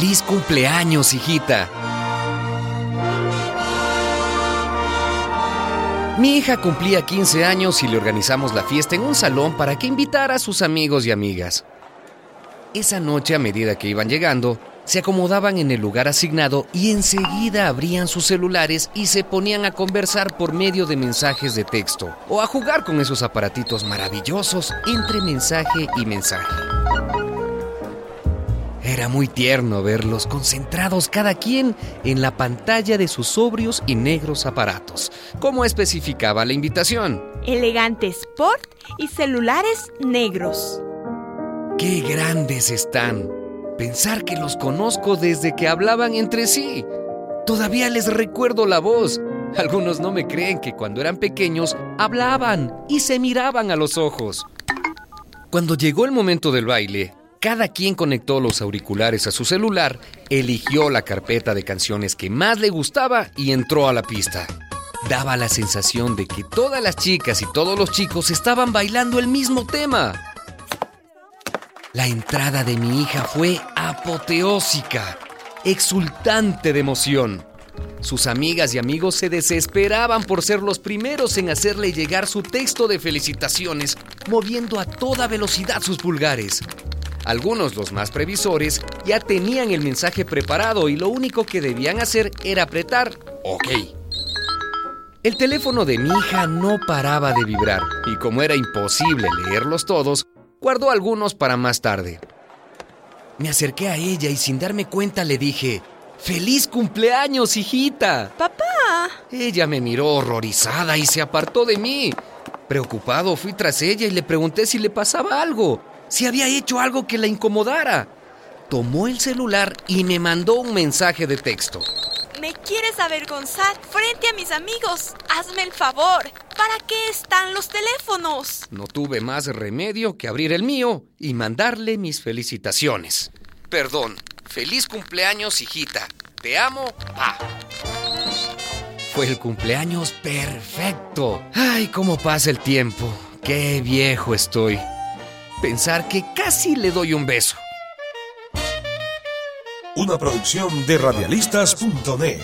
Feliz cumpleaños, hijita. Mi hija cumplía 15 años y le organizamos la fiesta en un salón para que invitara a sus amigos y amigas. Esa noche, a medida que iban llegando, se acomodaban en el lugar asignado y enseguida abrían sus celulares y se ponían a conversar por medio de mensajes de texto o a jugar con esos aparatitos maravillosos entre mensaje y mensaje. Era muy tierno verlos concentrados cada quien en la pantalla de sus sobrios y negros aparatos, como especificaba la invitación. Elegante Sport y celulares negros. ¡Qué grandes están! Pensar que los conozco desde que hablaban entre sí. Todavía les recuerdo la voz. Algunos no me creen que cuando eran pequeños hablaban y se miraban a los ojos. Cuando llegó el momento del baile, cada quien conectó los auriculares a su celular, eligió la carpeta de canciones que más le gustaba y entró a la pista. Daba la sensación de que todas las chicas y todos los chicos estaban bailando el mismo tema. La entrada de mi hija fue apoteósica, exultante de emoción. Sus amigas y amigos se desesperaban por ser los primeros en hacerle llegar su texto de felicitaciones, moviendo a toda velocidad sus pulgares. Algunos, los más previsores, ya tenían el mensaje preparado y lo único que debían hacer era apretar OK. El teléfono de mi hija no paraba de vibrar y como era imposible leerlos todos, guardó algunos para más tarde. Me acerqué a ella y sin darme cuenta le dije, ¡Feliz cumpleaños, hijita! ¡Papá! Ella me miró horrorizada y se apartó de mí. Preocupado fui tras ella y le pregunté si le pasaba algo si había hecho algo que la incomodara. Tomó el celular y me mandó un mensaje de texto. ¿Me quieres avergonzar frente a mis amigos? Hazme el favor. ¿Para qué están los teléfonos? No tuve más remedio que abrir el mío y mandarle mis felicitaciones. Perdón. Feliz cumpleaños, hijita. Te amo, pa. Fue el cumpleaños perfecto. Ay, cómo pasa el tiempo. Qué viejo estoy pensar que casi le doy un beso. Una producción de radialistas.net.